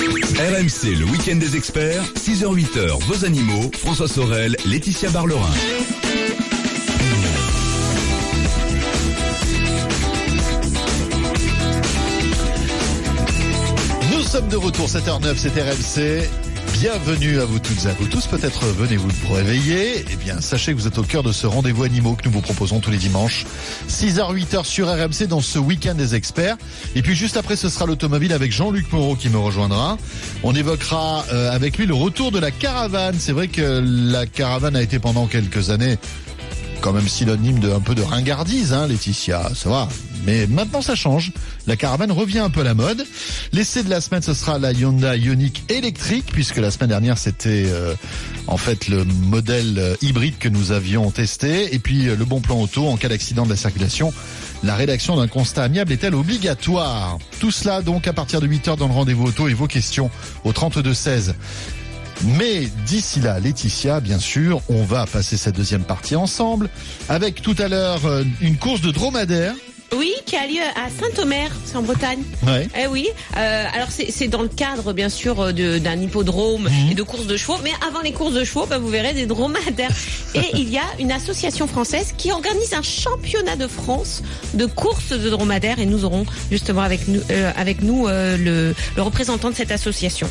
RMC, le week-end des experts, 6h-8h, vos animaux, François Sorel, Laetitia Barlerin. Nous sommes de retour, 7h09, c'est RMC. Bienvenue à vous toutes et à vous tous. Peut-être venez-vous vous réveiller. Eh bien, sachez que vous êtes au cœur de ce rendez-vous animaux que nous vous proposons tous les dimanches. 6h, 8h sur RMC dans ce week-end des experts. Et puis juste après, ce sera l'automobile avec Jean-Luc Moreau qui me rejoindra. On évoquera euh, avec lui le retour de la caravane. C'est vrai que la caravane a été pendant quelques années quand même synonyme de un peu de ringardise, hein, Laetitia, ça va. Mais maintenant ça change. La caravane revient un peu à la mode. L'essai de la semaine, ce sera la Hyundai Ioniq électrique, puisque la semaine dernière c'était euh, en fait le modèle euh, hybride que nous avions testé. Et puis euh, le bon plan auto en cas d'accident de la circulation. La rédaction d'un constat amiable est-elle obligatoire? Tout cela donc à partir de 8h dans le rendez-vous auto et vos questions au 32 16. Mais d'ici là, Laetitia, bien sûr, on va passer cette deuxième partie ensemble avec tout à l'heure euh, une course de dromadaire. Oui, qui a lieu à Saint-Omer, c'est en Bretagne. Ouais. Eh oui. Euh, alors c'est dans le cadre, bien sûr, euh, d'un hippodrome Mhm. et de courses de chevaux. Mais avant les courses de chevaux, bah, vous verrez des dromadaires. et il y a une association française qui organise un championnat de France de courses de dromadaires. Et nous aurons justement avec nous, euh, avec nous euh, le, le représentant de cette association.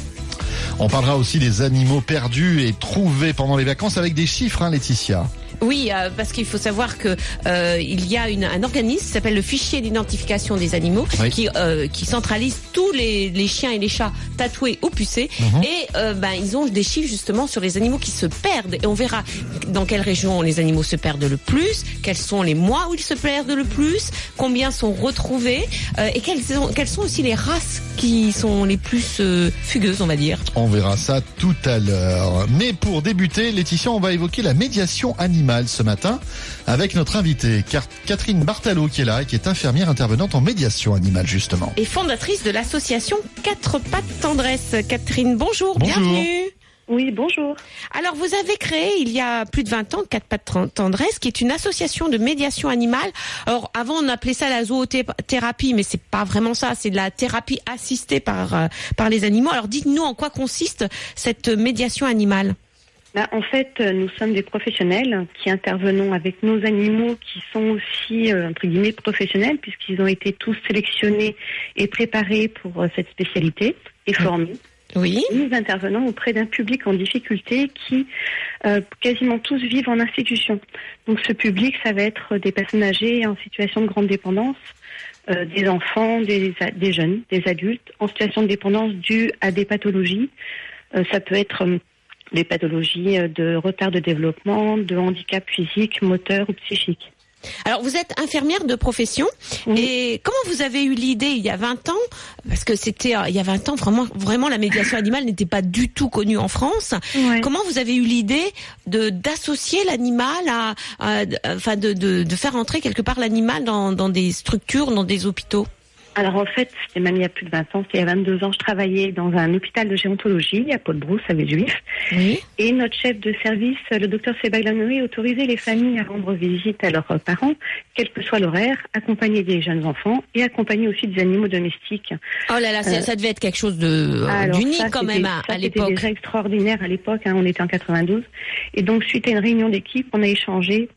On parlera aussi des animaux perdus et trouvés pendant les vacances avec des chiffres, hein, Laetitia. Oui, euh, parce qu'il faut savoir que euh, il y a une, un organisme qui s'appelle le fichier d'identification des animaux, Oui. qui, euh, qui centralise tous les, les chiens et les chats tatoués ou pucés. Mhm. Et ben, ils ont des chiffres justement sur les animaux qui se perdent. Et on verra dans quelle région les animaux se perdent le plus, quels sont les mois où ils se perdent le plus, combien sont retrouvés, et quelles sont, quelles sont aussi les races qui sont les plus fugueuses, on va dire. On verra ça tout à l'heure. Mais pour débuter, Laetitia, on va évoquer la médiation animale ce matin avec notre invitée, Catherine Bartalo, qui est là et qui est infirmière intervenante en médiation animale, justement. Et fondatrice de l'association Quatre Pattes Tendresse. Catherine, bonjour, Bonjour. bienvenue. Oui, bonjour. Alors, vous avez créé il y a plus de 20 ans Quatre Pattes Tendresse, qui est une association de médiation animale. Alors, avant, on appelait ça la zoothérapie, mais c'est pas vraiment ça. C'est de la thérapie assistée par, euh, par les animaux. Alors, dites-nous en quoi consiste cette médiation animale. Ben, en fait, euh, nous sommes des professionnels qui intervenons avec nos animaux qui sont aussi, euh, entre guillemets, professionnels puisqu'ils ont été tous sélectionnés et préparés pour euh, cette spécialité et formés. Oui. Nous intervenons auprès d'un public en difficulté qui euh, quasiment tous vivent en institution. Donc ce public, ça va être des personnes âgées en situation de grande dépendance, euh, des enfants, des, jeunes, des adultes en situation de dépendance due à des pathologies. Euh, ça peut être des pathologies euh, de retard de développement, de handicap physique, moteur ou psychique. Alors, vous êtes infirmière de profession. Oui. Et comment vous avez eu l'idée il y a 20 ans? Parce que c'était, euh, il y a 20 ans, vraiment, vraiment, la médiation animale n'était pas du tout connue en France. Comment vous avez eu l'idée de d'associer l'animal à, à- enfin de, de, de faire entrer quelque part l'animal dans, dans des structures, dans des hôpitaux? Alors en fait, c'était même il y a plus de 20 ans, c'était il y a 22 ans, je travaillais dans un hôpital de gérontologie à Paul-Brousse à Villejuif. Oui. Et notre chef de service, le docteur Sebaglanori, autorisait les familles à rendre visite à leurs parents, quel que soit l'horaire, accompagner des jeunes enfants et accompagner aussi des animaux domestiques. Oh là là, c'est- Euh, ça devait être quelque chose de euh, d'unique ça, quand c'était- même à, ça, à C'était l'époque. déjà extraordinaire à l'époque, hein, on était en 92. Et donc, suite à une réunion d'équipe, on a échangé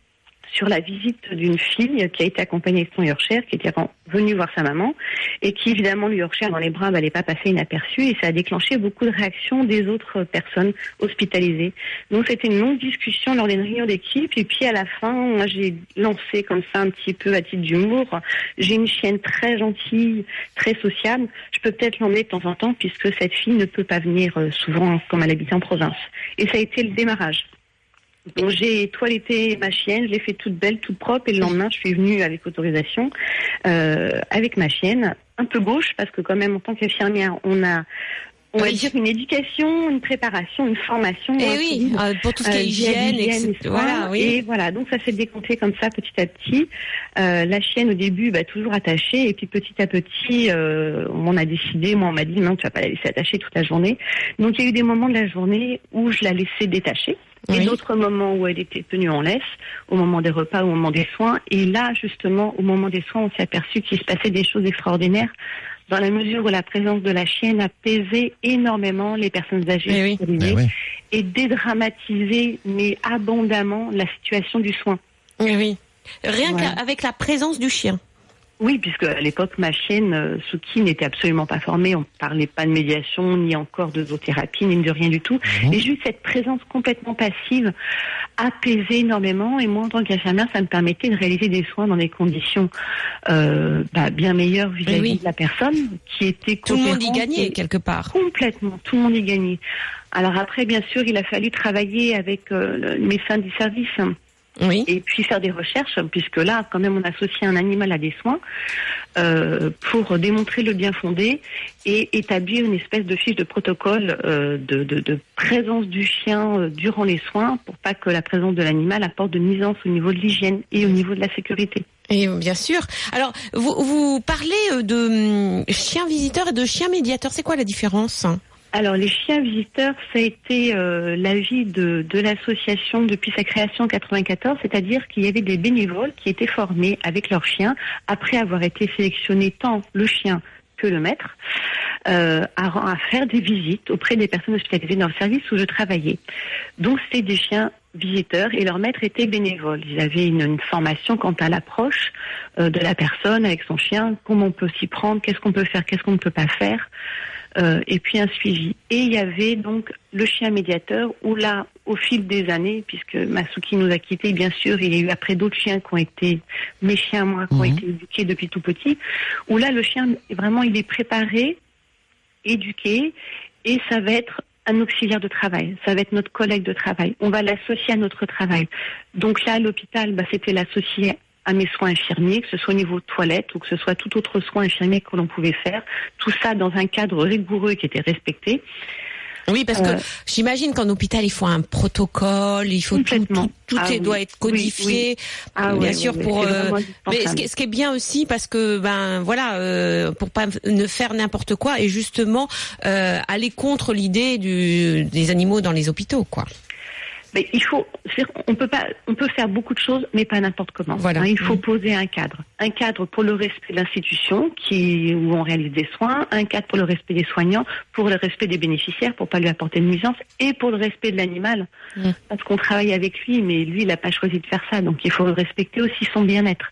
sur la visite d'une fille qui a été accompagnée de son Yorkshire, qui était venue voir sa maman, et qui, évidemment, le Yorkshire dans les bras n'allait pas passer inaperçu, et ça a déclenché beaucoup de réactions des autres personnes hospitalisées. Donc, c'était une longue discussion lors d'une réunion d'équipe, et puis à la fin, j'ai lancé comme ça un petit peu à titre d'humour. J'ai une chienne très gentille, très sociable. Je peux peut-être l'emmener de temps en temps, puisque cette fille ne peut pas venir euh, souvent comme elle habite en province. Et ça a été le démarrage. Donc j'ai toiletté ma chienne, je l'ai fait toute belle, toute propre, et le lendemain, je suis venue avec autorisation euh, avec ma chienne, un peu gauche, parce que quand même, en tant qu'infirmière, on a on va Oui. dire une éducation, une préparation, une formation. Eh un oui, euh, pour tout ce qui euh, est via hygiène, l'hygiène etc. et Voilà, oui. Et voilà, donc ça s'est décompté comme ça petit à petit. Euh, la chienne au début, bah, toujours attachée, et puis petit à petit, euh, on a décidé, moi on m'a dit non, tu vas pas la laisser attachée toute la journée. Donc il y a eu des moments de la journée où je la laissais détachée. Et Oui. d'autres moments où elle était tenue en laisse, au moment des repas, au moment des soins. Et là, justement, au moment des soins, on s'est aperçu qu'il se passait des choses extraordinaires dans la mesure où la présence de la chienne apaisait énormément les personnes âgées Eh oui. et dédramatiser, mais abondamment, la situation du soin. Oui, oui. Rien qu'avec la présence du chien. Oui, puisque à l'époque, ma chienne, euh, Suki, n'était absolument pas formée. On ne parlait pas de médiation, ni encore de zoothérapie, ni de rien du tout. Mhm. Et juste cette présence complètement passive apaisait énormément. Et moi, en tant qu'infirmière, ça me permettait de réaliser des soins dans des conditions euh, bah, bien meilleures vis-à-vis Oui. de la personne, qui était Tout le monde y gagnait quelque part. Complètement, tout le monde y gagnait. Alors après, bien sûr, il a fallu travailler avec euh, le médecin du service hein, Oui. et puis faire des recherches, puisque là, quand même, on associe un animal à des soins euh, pour démontrer le bien fondé et établir une espèce de fiche de protocole euh, de, de- de présence du chien euh, durant les soins pour pas que la présence de l'animal apporte de nuisance au niveau de l'hygiène et au niveau de la sécurité. Et bien sûr. Alors, vous, vous parlez de hum, chien visiteur et de chien médiateur. C'est quoi la différence? Alors, les chiens visiteurs, ça a été euh, l'avis de, l'association depuis sa création en 94, c'est-à-dire qu'il y avait des bénévoles qui étaient formés avec leurs chiens après avoir été sélectionnés tant le chien que le maître euh, à, à faire des visites auprès des personnes hospitalisées dans le service où je travaillais. Donc, c'était des chiens visiteurs et leur maître était bénévole. Ils avaient une, une formation quant à l'approche euh, de la personne avec son chien, comment on peut s'y prendre, qu'est-ce qu'on peut faire, qu'est-ce qu'on ne peut pas faire? Euh, et puis un suivi. Et il y avait donc le chien médiateur où là, au fil des années, puisque Masuki nous a quittés, bien sûr, il y a eu après d'autres chiens qui ont été mes chiens, moi, qui ont Mhm. été éduqués depuis tout petit, où là, le chien, vraiment, il est préparé, éduqué, et ça va être un auxiliaire de travail, ça va être notre collègue de travail. On va l'associer à notre travail. Donc là, à l'hôpital, bah, c'était l'associer à mes soins infirmiers, que ce soit au niveau toilette ou que ce soit tout autre soin infirmier que l'on pouvait faire. Tout ça dans un cadre rigoureux qui était respecté. Oui, parce que Euh, j'imagine qu'en hôpital, il faut un protocole, il faut tout, tout, tout Ah oui. doit être Oui, codifié. Ah bien sûr, pour. euh, mais ce qui, ce qui est bien aussi, parce que ben voilà, euh, pour pas ne faire n'importe quoi et justement euh, aller contre l'idée du des animaux dans les hôpitaux, quoi. Mais il faut, on peut pas, on peut faire beaucoup de choses, mais pas n'importe comment. Voilà. Hein, il faut Mm. poser un cadre, un cadre pour le respect de l'institution, qui où on réalise des soins, un cadre pour le respect des soignants, pour le respect des bénéficiaires, pour pas lui apporter de nuisance, et pour le respect de l'animal, Mm. parce qu'on travaille avec lui, mais lui, il n'a pas choisi de faire ça, donc il faut respecter aussi son bien-être.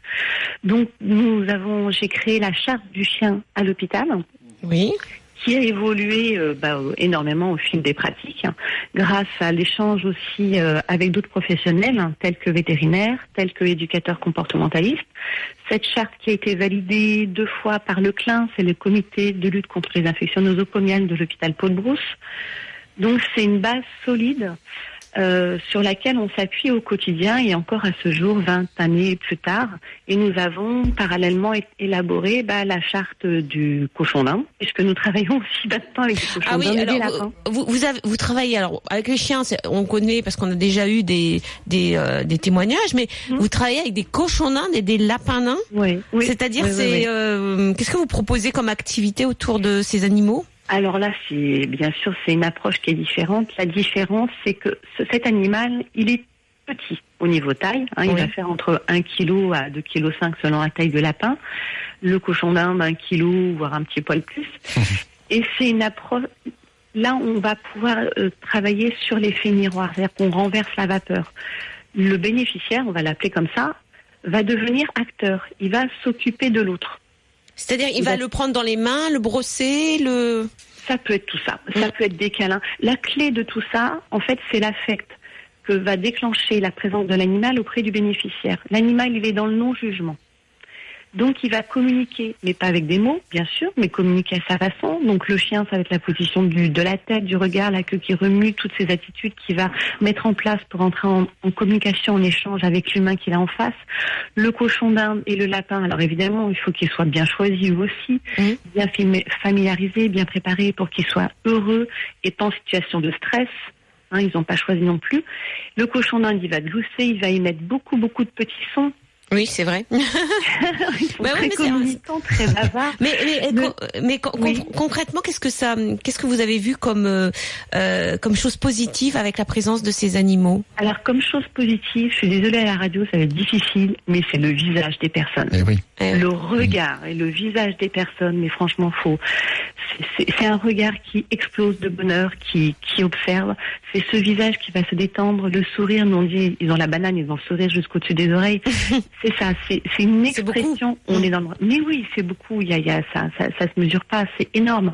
Donc nous avons, j'ai créé la charte du chien à l'hôpital Oui. Qui a évolué euh, bah, énormément au fil des pratiques, hein, grâce à l'échange aussi euh, avec d'autres professionnels, hein, tels que vétérinaires, tels que éducateurs comportementalistes. Cette charte qui a été validée deux fois par le CLIN, c'est le comité de lutte contre les infections nosocomiales de l'hôpital Paul-Brousse. Donc c'est une base solide euh, sur laquelle on s'appuie au quotidien et encore à ce jour, 20 années plus tard. Et nous avons parallèlement élaboré bah, la charte du cochon d'Inde, puisque nous travaillons aussi maintenant avec des cochons Ah oui, d'Inde et des alors lapins. vous, vous, avez, vous travaillez alors avec les chiens, on connaît parce qu'on a déjà eu des des, euh, des témoignages, mais Mhm. vous travaillez avec des cochons d'Inde et des lapins nains. Oui, oui. C'est-à-dire, Oui, c'est euh, qu'est-ce que vous proposez comme activité autour de ces animaux? Alors là, c'est bien sûr, c'est une approche qui est différente. La différence, c'est que ce- cet animal, il est petit au niveau taille. hein, il va faire entre 1 kg à 2 kg selon la taille de lapin. Le cochon d'Inde, 1 kg, voire un petit poil plus. Et c'est une approche. Là, on va pouvoir euh, travailler sur l'effet miroir, c'est-à-dire qu'on renverse la vapeur. Le bénéficiaire, on va l'appeler comme ça, va devenir acteur. Il va s'occuper de l'autre. C'est-à-dire, il va va- le prendre dans les mains, le brosser, le. Ça peut être tout ça. Ça peut être des câlins. La clé de tout ça, en fait, c'est l'affect que va déclencher la présence de l'animal auprès du bénéficiaire. L'animal, il est dans le non-jugement. Donc il va communiquer, mais pas avec des mots, bien sûr, mais communiquer à sa façon. Donc le chien, ça va être la position du, de la tête, du regard, la queue qui remue, toutes ces attitudes qu'il va mettre en place pour entrer en, en communication, en échange avec l'humain qu'il a en face. Le cochon d'Inde et le lapin, alors évidemment, il faut qu'il soit bien choisi aussi, Mhm. bien fami- familiarisé, bien préparé pour qu'il soit heureux et pas en situation de stress. Hein, ils n'ont pas choisi non plus. Le cochon d'Inde, il va glousser, il va émettre beaucoup, beaucoup de petits sons. Oui, c'est vrai. Bah très mais bavards. Mais, mais, con- mais con- Oui. con- concrètement, qu'est-ce que ça, qu'est-ce que vous avez vu comme euh, euh, comme chose positive avec la présence de ces animaux? Alors, comme chose positive, je suis désolée à la radio, ça va être difficile, mais c'est le visage des personnes. Eh oui. Eh, Le regard et le visage des personnes, mais franchement, faux. C'est un regard qui explose de bonheur, qui, qui observe. C'est ce visage qui va se détendre, le sourire. Nous on dit, ils ont la banane, ils ont le sourire jusqu'au-dessus des oreilles. c'est ça, c'est c'est une expression. On est dans le... Mais oui, c'est beaucoup. Il y a, il y a ça, ça, ça se mesure pas. C'est énorme.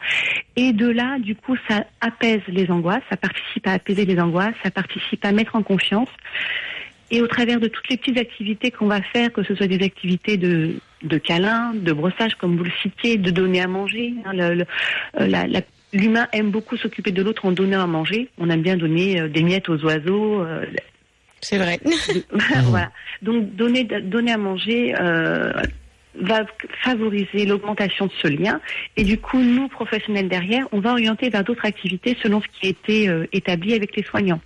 Et de là, du coup, ça apaise les angoisses, ça participe à apaiser les angoisses, ça participe à mettre en confiance. Et au travers de toutes les petites activités qu'on va faire, que ce soit des activités de, de câlin, de brossage, comme vous le citiez, de donner à manger. hein, le- le- euh, la- la- L'humain aime beaucoup s'occuper de l'autre en donnant à manger. On aime bien donner euh, des miettes aux oiseaux. euh, c'est vrai. voilà. Donc donner, donner à manger euh, va favoriser l'augmentation de ce lien. Et du coup, nous, professionnels derrière, on va orienter vers d'autres activités selon ce qui a été établi avec les soignants.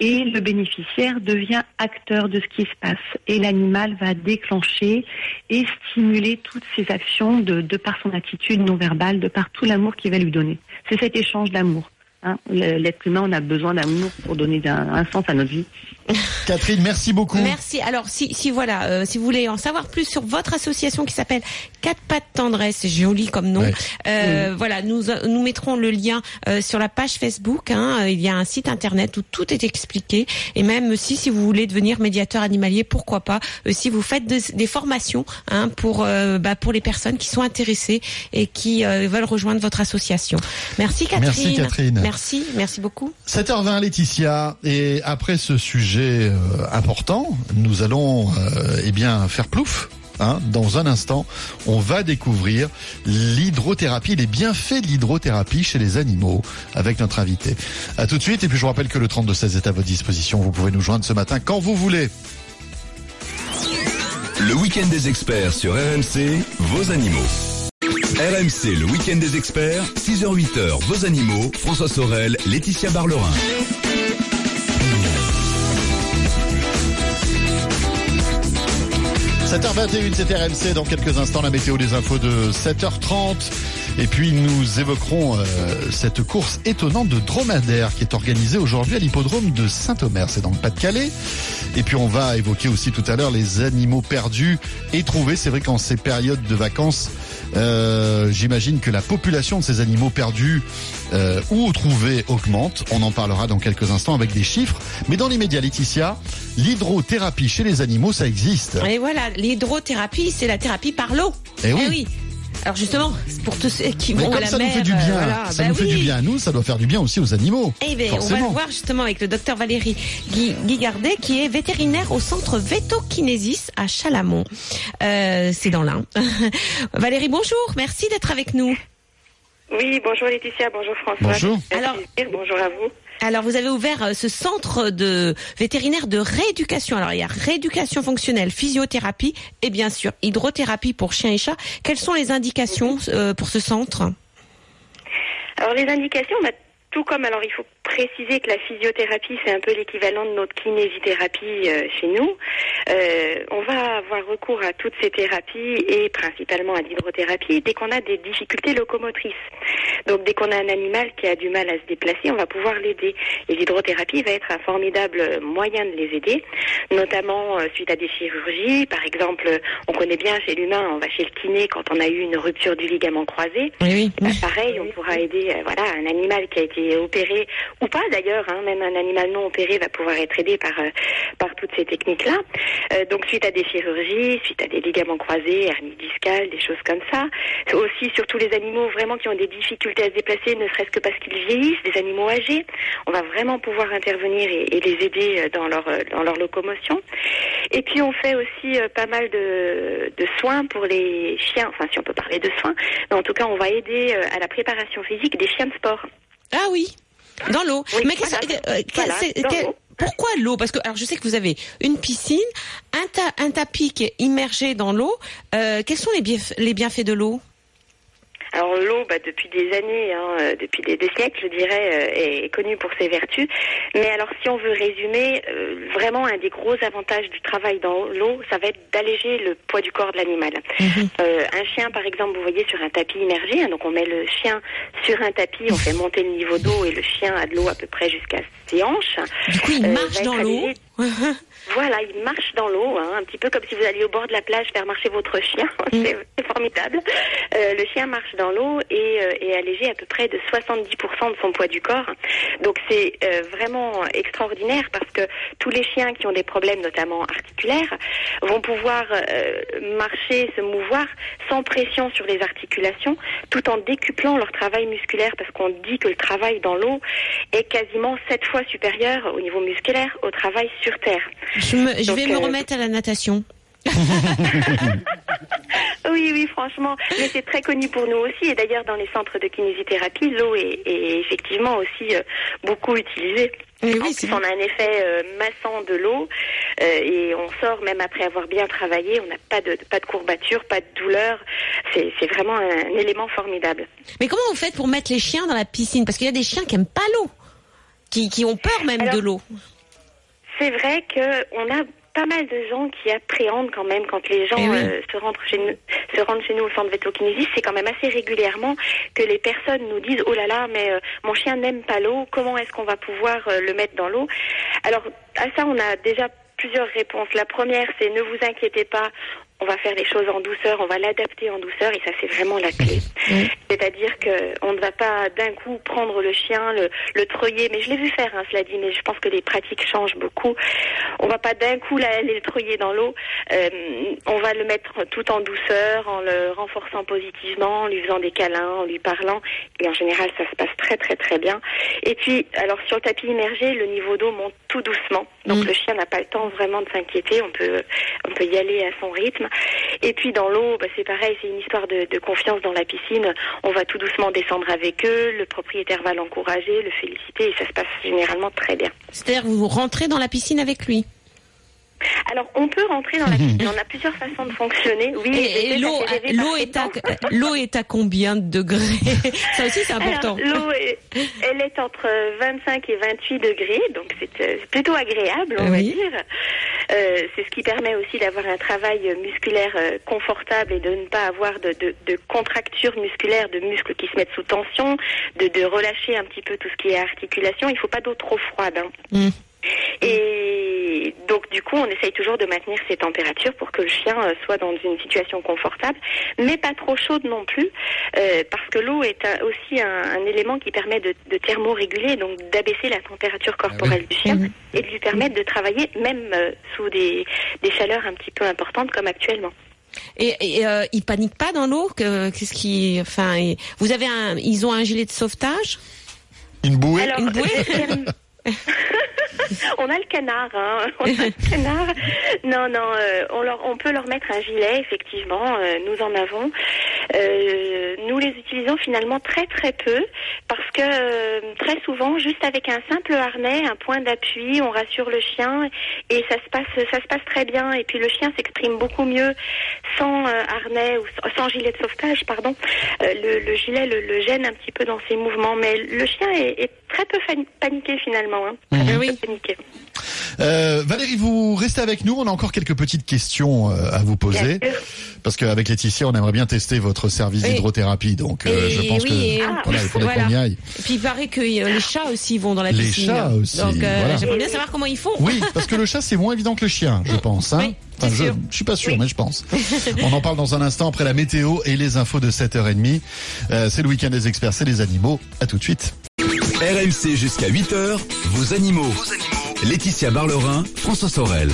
Et le bénéficiaire devient acteur de ce qui se passe. Et l'animal va déclencher et stimuler toutes ses actions de, de par son attitude non verbale, de par tout l'amour qu'il va lui donner. C'est cet échange d'amour. Hein. L'être humain, on a besoin d'amour pour donner un, un sens à notre vie. Catherine, merci beaucoup. Merci. Alors, si, si voilà, euh, si vous voulez en savoir plus sur votre association qui s'appelle Quatre pattes tendresse, c'est joli comme nom. Ouais. Euh, Voilà, nous nous mettrons le lien euh, sur la page Facebook. Hein, il y a un site internet où tout est expliqué. Et même si si vous voulez devenir médiateur animalier, pourquoi pas. Euh, si vous faites des, des formations hein, pour euh, bah, pour les personnes qui sont intéressées et qui euh, veulent rejoindre votre association. Merci Catherine. Merci, Catherine. Merci, merci beaucoup. 7h20 Laetitia et après ce sujet euh, important, nous allons euh, eh bien faire plouf. Hein, dans un instant, on va découvrir l'hydrothérapie, les bienfaits de l'hydrothérapie chez les animaux avec notre invité. À tout de suite et puis je vous rappelle que le 32-16 est à votre disposition. Vous pouvez nous joindre ce matin quand vous voulez. Le week-end des experts sur RMC, vos animaux. RMC, le week-end des experts, 6h-8h, vos animaux, François Sorel, Laetitia Barlerin. – 7h21, c'est RMC. Dans quelques instants, la météo des infos de 7h30. Et puis, nous évoquerons euh, cette course étonnante de dromadaire qui est organisée aujourd'hui à l'hippodrome de Saint-Omer. C'est dans le Pas-de-Calais. Et puis, on va évoquer aussi tout à l'heure les animaux perdus et trouvés. C'est vrai qu'en ces périodes de vacances, euh, j'imagine que la population de ces animaux perdus euh, ou trouvés augmente. On en parlera dans quelques instants avec des chiffres. Mais dans l'immédiat, Laetitia, l'hydrothérapie chez les animaux, ça existe. Et voilà, l'hydrothérapie, c'est la thérapie par l'eau. Eh oui. Alors justement, pour tous ceux qui Mais vont à la ça nous mer, fait du bien, voilà, ça bah nous fait du bien à nous, ça doit faire du bien aussi aux animaux. Eh ben, on va le voir justement avec le docteur Valérie Guigardet, qui est vétérinaire au centre Vétokinésis à Chalamont. Euh, c'est dans l'Ain. Valérie, bonjour, merci d'être avec nous. Oui, bonjour Laetitia, bonjour François. Bonjour. Alors- bonjour à vous. Alors, vous avez ouvert euh, ce centre de vétérinaire de rééducation. Alors, il y a rééducation fonctionnelle, physiothérapie et bien sûr hydrothérapie pour chiens et chats. Quelles sont les indications euh, pour ce centre? Alors les indications, bah, tout comme alors il faut préciser que la physiothérapie c'est un peu l'équivalent de notre kinésithérapie euh, chez nous. Euh, on va avoir recours à toutes ces thérapies et principalement à l'hydrothérapie dès qu'on a des difficultés locomotrices. Donc dès qu'on a un animal qui a du mal à se déplacer, on va pouvoir l'aider. Et l'hydrothérapie va être un formidable moyen de les aider, notamment euh, suite à des chirurgies. Par exemple, on connaît bien chez l'humain, on va chez le kiné quand on a eu une rupture du ligament croisé. Oui, oui. Bah, pareil, on pourra aider voilà un animal qui a été opéré ou pas d'ailleurs, hein, même un animal non opéré va pouvoir être aidé par, euh, par toutes ces techniques-là. Euh, donc suite à des chirurgies, suite à des ligaments croisés, hernie discale, des choses comme ça. Aussi sur tous les animaux vraiment qui ont des difficultés à se déplacer, ne serait-ce que parce qu'ils vieillissent, des animaux âgés, on va vraiment pouvoir intervenir et, les aider dans leur, dans leur locomotion. Et puis on fait aussi pas mal de, de soins pour les chiens, enfin si on peut parler de soins, mais en tout cas on va aider à la préparation physique des chiens de sport. Ah oui, dans l'eau. Oui, Mais voilà. euh, Voilà, dans pourquoi l'eau? Parce que alors je sais que vous avez une piscine, un, ta- un tapis qui est immergé dans l'eau. Euh, quels sont les, bienf- les bienfaits de l'eau? Alors l'eau, bah, depuis des années, hein, euh, depuis des, des siècles, je dirais, euh, est connue pour ses vertus. Mais alors si on veut résumer, euh, vraiment un des gros avantages du travail dans l'eau, ça va être d'alléger le poids du corps de l'animal. Euh, un chien, par exemple, vous voyez sur un tapis immergé, hein, donc on met le chien sur un tapis, on fait monter le niveau d'eau et le chien a de l'eau à peu près jusqu'à ses hanches. Du coup, il Euh, marche dans l'eau. Voilà, il marche dans l'eau, hein, un petit peu comme si vous alliez au bord de la plage faire marcher votre chien. c'est c'est formidable. Euh, le chien marche dans l'eau et euh, est allégé à peu près de 70% de son poids du corps. Donc c'est euh, vraiment extraordinaire parce que tous les chiens qui ont des problèmes, notamment articulaires, vont pouvoir euh, marcher, se mouvoir sans pression sur les articulations, tout en décuplant leur travail musculaire parce qu'on dit que le travail dans l'eau est quasiment sept fois supérieur au niveau musculaire au travail sur terre. Je, me- je Donc, vais me euh, remettre à la natation. Oui, oui, franchement, mais c'est très connu pour nous aussi. Et d'ailleurs, dans les centres de kinésithérapie, l'eau est, est effectivement aussi euh, beaucoup utilisée. Et En oui, plus, on a un effet euh, massant de l'eau euh, et on sort même après avoir bien travaillé. On n'a pas de pas de courbature, pas de douleur. C'est c'est vraiment un, un élément formidable. Mais comment vous faites pour mettre les chiens dans la piscine? Parce qu'il y a des chiens qui aiment pas l'eau, qui, qui ont peur même Alors, de l'eau. C'est vrai que on a pas mal de gens qui appréhendent quand même quand les gens Eh oui. euh, se rendent chez nous, se rendent chez nous au centre vétokinésie. C'est quand même assez régulièrement que les personnes nous disent oh là là mais euh, mon chien n'aime pas l'eau. Comment est-ce qu'on va pouvoir euh, le mettre dans l'eau? Alors à ça on a déjà plusieurs réponses. La première c'est ne vous inquiétez pas. On va faire les choses en douceur, on va l'adapter en douceur et ça c'est vraiment la clé. C'est-à-dire que on ne va pas d'un coup prendre le chien, le, le treuiller, mais je l'ai vu faire, hein, cela dit, mais je pense que les pratiques changent beaucoup. On va pas d'un coup l'aller le treuiller dans l'eau. Euh, on va le mettre tout en douceur, en le renforçant positivement, en lui faisant des câlins, en lui parlant. Et en général, ça se passe très très très bien. Et puis, alors sur le tapis immergé, le niveau d'eau monte tout doucement. Donc Mm. le chien n'a pas le temps vraiment de s'inquiéter. On peut on peut y aller à son rythme. Et puis dans l'eau, bah, c'est pareil, c'est une histoire de, de confiance dans la piscine. On va tout doucement descendre avec eux. Le propriétaire va l'encourager, le féliciter, et ça se passe généralement très bien. C'est-à-dire vous rentrez dans la piscine avec lui? Alors, on peut rentrer dans la piscine. On a plusieurs façons de fonctionner. Oui, Et, l'eau, est à, ces temps. l'eau est à combien de degrés? Ça aussi, c'est important. L'eau, est- elle est entre 25 et 28 degrés, donc c'est euh, c'est plutôt agréable, on va dire. Euh, c'est ce qui permet aussi d'avoir un travail musculaire euh, confortable et de ne pas avoir de, de, de contractures musculaires, de muscles qui se mettent sous tension, de, de relâcher un petit peu tout ce qui est articulation. Il faut pas d'eau trop froide. hein. Mm. Et donc du coup, on essaye toujours de maintenir ces températures pour que le chien euh, soit dans une situation confortable, mais pas trop chaude non plus, euh, parce que l'eau est un- aussi un, un élément qui permet de, de thermoréguler, donc d'abaisser la température corporelle du chien Mhm. et de lui permettre de travailler même euh, sous des, des chaleurs un petit peu importantes comme actuellement. Et, et euh, ils paniquent pas dans l'eau que, Qu'est-ce qui, enfin, vous avez un, ils ont un gilet de sauvetage? Une bouée? Alors, Une bouée? on a le canard, hein. On a le canard. Non, non, euh, on, peut leur mettre un gilet, effectivement. euh, nous en avons. Euh, nous les utilisons finalement très très peu parce que très souvent, juste avec un simple harnais, un point d'appui, on rassure le chien et ça se passe, ça se passe très bien. Et puis le chien s'exprime beaucoup mieux sans harnais ou sans, gilet de sauvetage, pardon. Le, le gilet le, gêne un petit peu dans ses mouvements, mais le chien est très peu paniqué finalement. Hein. Très Mhm. peu Oui. paniqué. Euh, Valérie, vous restez avec nous. On a encore quelques petites questions euh, à vous poser. Parce qu'avec Laetitia, on aimerait bien tester votre service Oui. d'hydrothérapie. Donc, euh, je pense oui, que Ah. voilà, il faudrait Voilà. qu'on y aille. Et puis il paraît que les chats aussi vont dans la Les piscine. chats aussi, Donc euh, voilà. j'aimerais bien savoir comment ils font. Oui, parce que le chat, c'est moins évident que le chien, je pense. Hein Oui, je, je suis pas sûr, Oui. mais je pense. On en parle dans un instant après la météo et les infos de 7h30. Euh, c'est le week-end des experts, c'est les animaux. À tout de suite. RMC jusqu'à 8h, vos animaux. Laetitia Barlerin, François Sorel.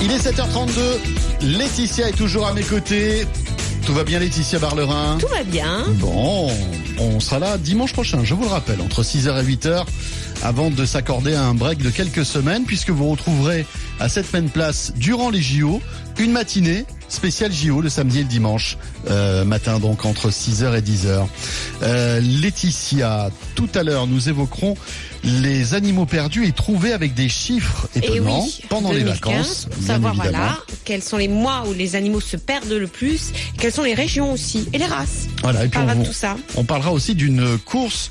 Il est 7h32. Laetitia est toujours à mes côtés. Tout va bien Laetitia Barlerin? Tout va bien. Bon, on sera là dimanche prochain, je vous le rappelle, entre 6h et 8h, avant de s'accorder un break de quelques semaines, puisque vous retrouverez à cette même place, durant les JO, une matinée spéciale JO le samedi et le dimanche euh, matin, donc entre 6h et 10h. Euh, Laetitia, tout à l'heure, nous évoquerons les animaux perdus et trouvés avec des chiffres Et étonnants oui, pendant les 2015, vacances. Pour savoir évidemment. voilà quels sont les mois où les animaux se perdent le plus, quelles sont les régions aussi et les races. Voilà, et puis on, vous- tout ça. on parlera aussi d'une course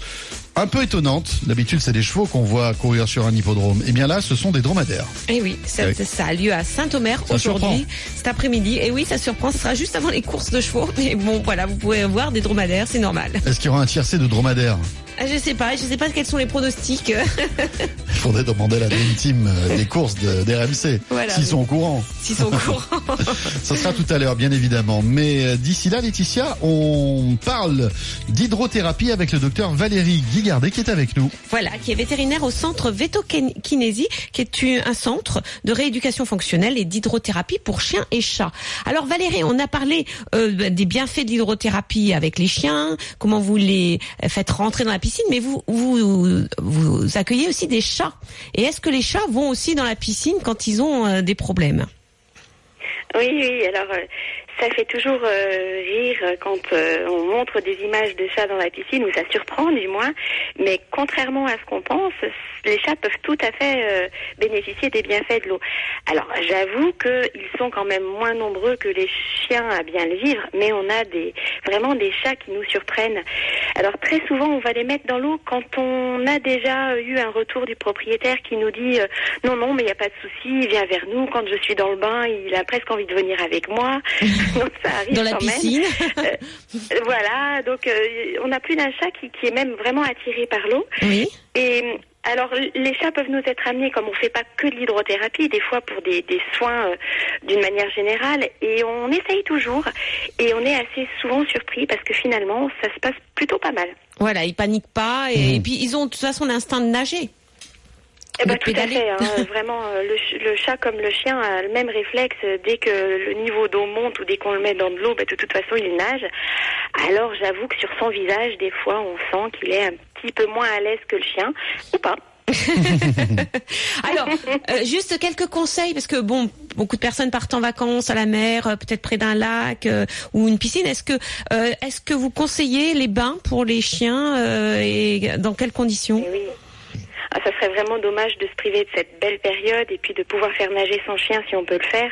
un peu étonnante. D'habitude, c'est des chevaux qu'on voit courir sur un hippodrome. Et bien là, ce sont des dromadaires. Et oui, ça, Oui. ça a lieu à Saint-Omer aujourd'hui, cet après-midi. Et oui, ça surprend, ce sera juste avant les courses de chevaux. Mais bon, voilà, vous pouvez voir des dromadaires, c'est normal. Est-ce qu'il y aura un tiercé de dromadaires? Ah, Je sais pas, je sais pas quels sont les pronostics. Il faudrait demander à la Dream Team euh, des courses de- d'RMC, Voilà, s'ils sont au courant. S'ils sont au courant. Ça sera tout à l'heure, bien évidemment. Mais euh, d'ici là, Laetitia, on parle d'hydrothérapie avec le docteur Valérie Guigardet qui est avec nous. Voilà, qui est vétérinaire au centre Vétokinésie, qui est un centre de rééducation fonctionnelle et d'hydrothérapie pour chiens et chats. Alors Valérie, on a parlé euh, des bienfaits de l'hydrothérapie avec les chiens, comment vous les faites rentrer dans la piscine, mais vous vous, accueillez aussi des chats. Et est-ce que les chats vont aussi dans la piscine quand ils ont euh, des problèmes? Oui, oui, alors euh, ça fait toujours euh, rire quand euh, on montre des images de chats dans la piscine, ou ça surprend du moins, mais contrairement à ce qu'on pense, les chats peuvent tout à fait euh, bénéficier des bienfaits de l'eau. Alors j'avoue qu'ils sont quand même moins nombreux que les chiens à bien le vivre, mais on a des vraiment des chats qui nous surprennent. Alors très souvent on va les mettre dans l'eau quand on a déjà eu un retour du propriétaire qui nous dit euh, non non mais il n'y a pas de souci, il vient vers nous quand je suis dans le bain, il a presque envie de venir avec moi. donc ça arrive Dans la quand même. piscine Euh, voilà, donc euh, on a plus d'un chat qui, qui est même vraiment attiré par l'eau. Oui. Et alors, les chats peuvent nous être amenés, comme on fait pas que de l'hydrothérapie, des fois pour des, des soins euh, d'une manière générale, et on essaye toujours, et on est assez souvent surpris parce que finalement, ça se passe plutôt pas mal. Voilà, ils paniquent pas et, et puis ils ont de toute façon l'instinct de nager. Eh ben, tout à fait. hein. Vraiment, euh, le, ch- le chat comme le chien a le même réflexe. euh, Dès que le niveau d'eau monte ou dès qu'on le met dans de l'eau, ben, de toute façon, il nage. Alors, j'avoue que sur son visage, des fois, on sent qu'il est un petit peu moins à l'aise que le chien, ou pas. Alors, euh, juste quelques conseils parce que bon, beaucoup de personnes partent en vacances à la mer, euh, peut-être près d'un lac euh, ou une piscine. Est-ce que euh, est-ce que vous conseillez les bains pour les chiens euh, et dans quelles conditions? Eh oui. Ah, ça serait vraiment dommage de se priver de cette belle période et puis de pouvoir faire nager son chien si on peut le faire.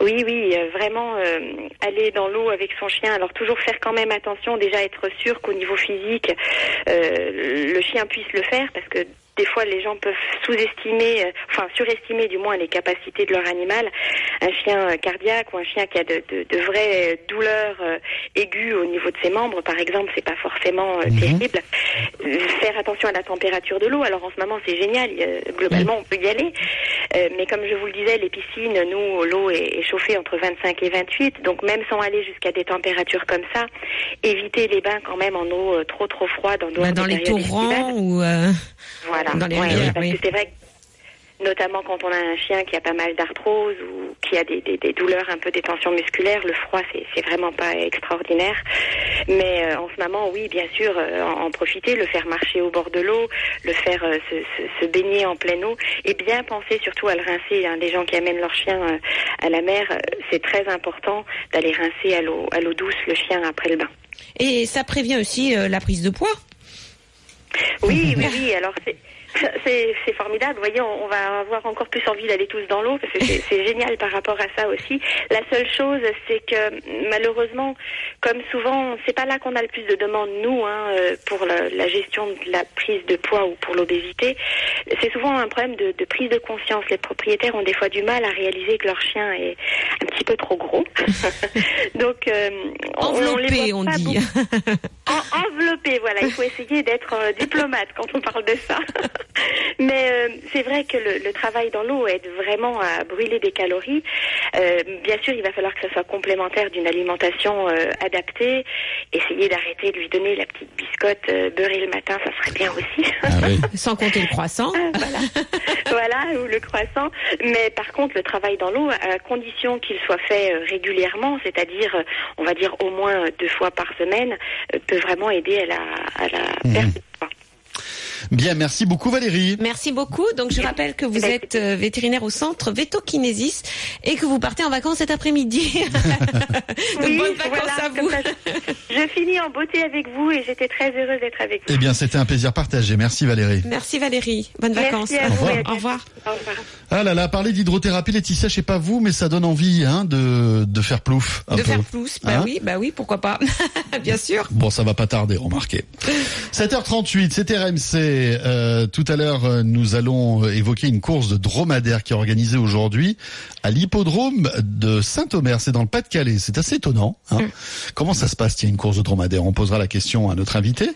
Oui, oui, euh, vraiment euh, aller dans l'eau avec son chien. Alors toujours faire quand même attention, déjà être sûr qu'au niveau physique, euh, le chien puisse le faire parce que des fois les gens peuvent sous-estimer, euh, enfin surestimer du moins les capacités de leur animal. Un chien euh, cardiaque ou un chien qui a de, de, de vraies euh, douleurs euh, aiguës au niveau de ses membres, par exemple, c'est pas forcément euh, terrible. Faire attention à la température de l'eau. Alors en ce moment c'est génial, globalement on peut y aller. Mais comme je vous le disais, les piscines, nous l'eau est, est chauffée entre 25 et 28, donc même sans aller jusqu'à des températures comme ça, éviter les bains quand même en eau trop trop froide en dehors Bah, Dans les torrents ou euh, Voilà. Dans les Ouais, rivières, parce oui. que c'est vrai que, notamment quand on a un chien qui a pas mal d'arthrose ou qui a des, des, des douleurs, un peu des tensions musculaires, le froid c'est vraiment pas extraordinaire. Mais euh, en ce moment, oui, bien sûr, euh, en, en profiter, le faire marcher au bord de l'eau, le faire euh, se, se, se baigner en pleine eau et bien penser surtout à le rincer. hein. Les gens qui amènent leur chien à la mer, c'est très important d'aller rincer à l'eau à l'eau douce le chien après le bain. et ça prévient aussi la prise de poids. Oui, oui, oui. Alors c'est formidable. Vous voyez, on, on va avoir encore plus envie d'aller tous dans l'eau parce que c'est génial par rapport à ça aussi. La seule chose, c'est que malheureusement, comme souvent, c'est pas là qu'on a le plus de demandes nous hein, euh, pour la, la gestion de la prise de poids ou pour l'obésité. C'est souvent un problème de, de prise de conscience. Les propriétaires ont des fois du mal à réaliser que leur chien est un petit peu trop gros. Donc, euh, on- on les Enveloppé, voit on pas dit. beaucoup. enveloppé, voilà. Il faut essayer d'être euh, diplomate quand on parle de ça. Mais euh, c'est vrai que le, le travail dans l'eau aide vraiment à brûler des calories. Euh, bien sûr, il va falloir que ça soit complémentaire d'une alimentation euh, adaptée. Essayer d'arrêter de lui donner la petite biscotte euh, beurrée le matin, ça serait bien aussi. Ah oui. Sans compter le croissant. Ah, voilà. voilà, ou le croissant. Mais par contre, le travail dans l'eau, à condition qu'il soit fait euh, régulièrement, c'est-à-dire, euh, on va dire au moins deux fois par semaine, euh, peut vraiment aider à la, à la Mhm. perte. Bien, merci beaucoup Valérie. Merci beaucoup. Donc je rappelle que vous êtes euh, vétérinaire au centre Vétokinésis et que vous partez en vacances cet après-midi. Donc Oui, bonnes vacances voilà, à vous. ça, je, finis en beauté avec vous et j'étais très heureuse d'être avec vous. Eh bien, c'était un plaisir partagé. Merci Valérie. Merci Valérie. Bonnes Merci vacances. à Au revoir. et à Au revoir. Au revoir. Ah là là, parler d'hydrothérapie, Laetitia, je sais pas vous, mais ça donne envie hein, de, de faire plouf un De peu. faire plus. Bah Hein oui, bah oui, pourquoi pas. Bien sûr. Bon, ça va pas tarder, remarquez. 7h38, c'est RMC. Euh, tout à l'heure, euh, nous allons évoquer une course de dromadaire qui est organisée aujourd'hui à l'hippodrome de Saint-Omer. C'est dans le Pas-de-Calais. C'est assez étonnant. Hein. Comment ça se passe, tiens, une course de dromadaire On posera la question à notre invité.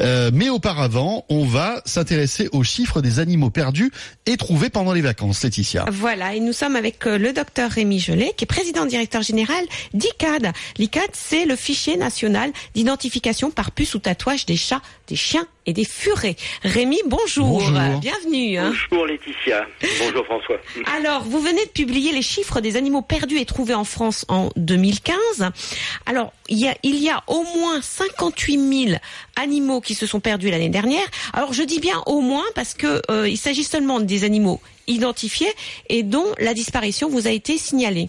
Euh, mais auparavant, on va s'intéresser aux chiffres des animaux perdus et trouvés pendant les vacances. Laetitia. Voilà, et nous sommes avec euh, le docteur Rémi Gelé, qui est président directeur général d'ICAD. L'ICAD, c'est le fichier national d'identification par puce ou tatouage des chats, des chiens et des furets. Rémi, bonjour. Bonjour. Bienvenue. hein. Bonjour Laetitia. Bonjour François. Alors, vous venez de publier les chiffres des animaux perdus et trouvés en France en 2015. Alors, il y a, il y a au moins 58 000 animaux qui se sont perdus l'année dernière. Alors, je dis bien au moins parce que euh, il s'agit seulement des animaux identifiés et dont la disparition vous a été signalée.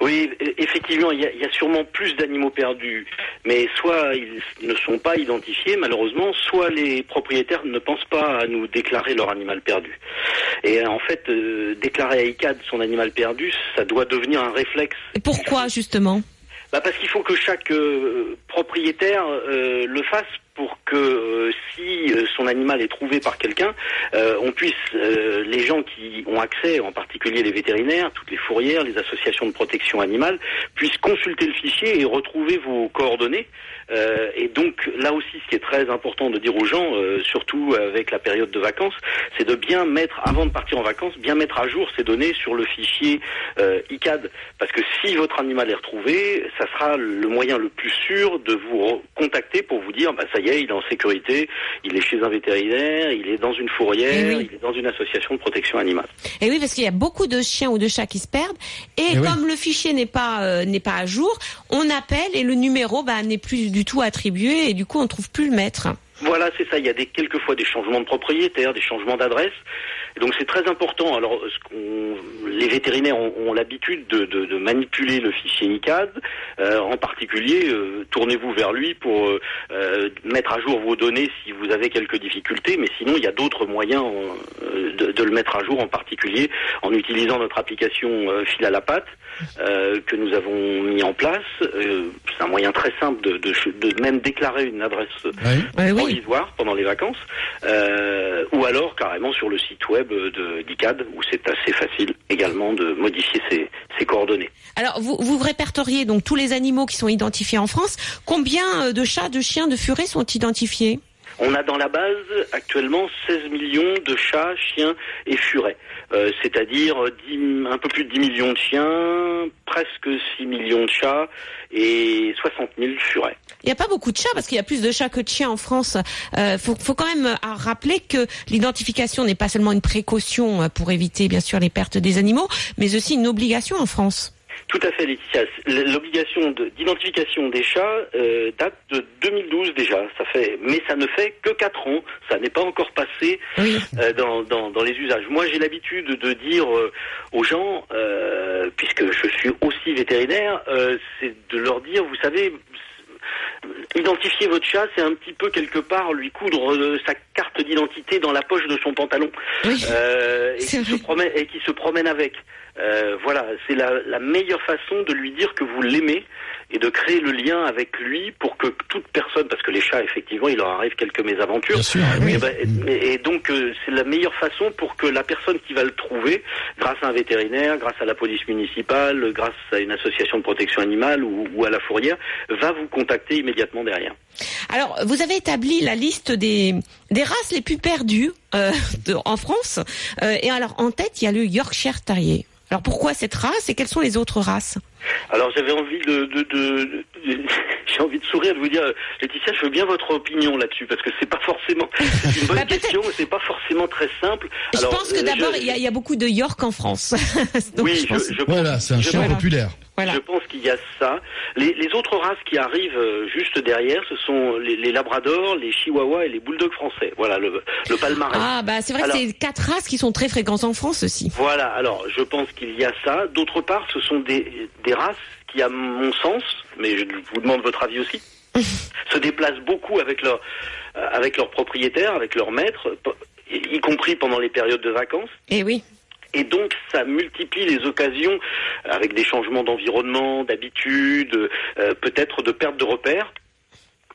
Oui, effectivement, il y a, il y a sûrement plus d'animaux perdus, mais soit ils ne sont pas identifiés malheureusement, soit les propriétaires ne pensent pas à nous déclarer leur animal perdu. Et en fait, euh, déclarer à ICAD son animal perdu, ça doit devenir un réflexe. Et pourquoi, justement? Bah parce qu'il faut que chaque euh, propriétaire euh, le fasse pour que euh, si euh, son animal est trouvé par quelqu'un, euh, on puisse, les gens qui ont accès, en particulier les vétérinaires, toutes les fourrières, les associations de protection animale, puissent consulter le fichier et retrouver vos coordonnées. Et donc là aussi, ce qui est très important de dire aux gens, surtout avec la période de vacances, c'est de bien mettre, avant de partir en vacances, bien mettre à jour ces données sur le fichier ICAD. Parce que si votre animal est retrouvé, ça sera le moyen le plus sûr de vous contacter pour vous dire, bah, ça est, il est en sécurité, il est chez un vétérinaire, il est dans une fourrière, Eh oui. il est dans une association de protection animale. Et oui, parce qu'il y a beaucoup de chiens ou de chats qui se perdent. Et, Eh oui. comme le fichier n'est pas euh, n'est pas à jour, on appelle et le numéro bah, n'est plus du tout attribué et du coup on trouve plus le maître. Voilà, c'est ça. Il y a des, quelquefois des changements de propriétaire, des changements d'adresse. Et Donc c'est très important. Alors, ce qu'on- les vétérinaires ont, ont l'habitude de, de- de manipuler le fichier ICAD. Euh, en particulier, euh, tournez-vous vers lui pour euh, euh, mettre à jour vos données si vous avez quelques difficultés. Mais sinon, il y a d'autres moyens euh, de, de le mettre à jour, en particulier en utilisant notre application euh, Fil à la patte euh, que nous avons mis en place. Euh, c'est un moyen très simple de, de, de même déclarer une adresse Oui. Oui. provisoire pendant les vacances, euh, ou alors carrément sur le site web de d'ICAD, où c'est assez facile également de modifier ses, ses coordonnées. Alors vous vous répertoriez donc tous les animaux qui sont identifiés en France. Combien euh, de chats, de chiens, de furets sont identifiés? On a dans la base actuellement 16 millions de chats, chiens et furets, Euh, c'est-à-dire 10 un peu plus de 10 millions de chiens, presque 6 millions de chats et 60 000 furets. Il n'y a pas beaucoup de chats parce qu'il y a plus de chats que de chiens en France. Euh, faut, faut quand même euh, rappeler que l'identification n'est pas seulement une précaution euh, pour éviter bien sûr les pertes des animaux, mais aussi une obligation en France. Tout à fait, Laetitia. L'obligation de- d'identification des chats euh, date de 2012 déjà. Ça fait, mais ça ne fait que 4 ans. Ça n'est pas encore passé Oui. euh, dans, dans, dans les usages. Moi, j'ai l'habitude de dire euh, aux gens, puisque je suis aussi vétérinaire, c'est de leur dire, vous savez, identifier votre chat, c'est un petit peu quelque part lui coudre euh, sa carte d'identité dans la poche de son pantalon Oui. euh, et, qui se promène, et qui se promène avec. Euh, voilà, c'est la, la meilleure façon de lui dire que vous l'aimez et de créer le lien avec lui pour que toute personne, parce que les chats, effectivement, il leur arrive quelques mésaventures. Bien sûr, oui. Et, ben, et- et donc, euh, c'est la meilleure façon pour que la personne qui va le trouver, grâce à un vétérinaire, grâce à la police municipale, grâce à une association de protection animale ou, ou à la fourrière, va vous contacter immédiatement derrière. Alors, vous avez établi la liste des, des races les plus perdues euh, de- en France. Euh, et alors, en tête, il y a le Yorkshire Terrier. Alors, pourquoi cette race et quelles sont les autres races? Alors j'avais envie de, de, de- de- j'ai envie de sourire de vous dire Laetitia, je veux bien votre opinion là-dessus parce que c'est pas forcément c'est une bonne Bah, question, mais c'est pas forcément très simple. Je Alors, pense que euh, d'abord, je- il y, a, il y a beaucoup de York en France. Donc, oui, je pense- je, je Voilà, c'est un je chien pense- populaire. voilà. Je pense qu'il y a ça. Les, les autres races qui arrivent juste derrière, ce sont les, les labradors, les chihuahuas et les bulldogs français. Voilà le, le palmarès. Ah, bah, c'est vrai Alors- que c'est quatre races qui sont très fréquentes en France aussi. Voilà, alors je pense qu'il y a ça. D'autre part, ce sont des, des races qui, à mon sens, mais je vous demande votre avis aussi, se déplacent beaucoup avec leur, euh, avec leurs propriétaires, avec leurs maîtres, y compris pendant les périodes de vacances. Et oui. Et donc, ça multiplie les occasions avec des changements d'environnement, d'habitude, euh, peut-être de perte de repères.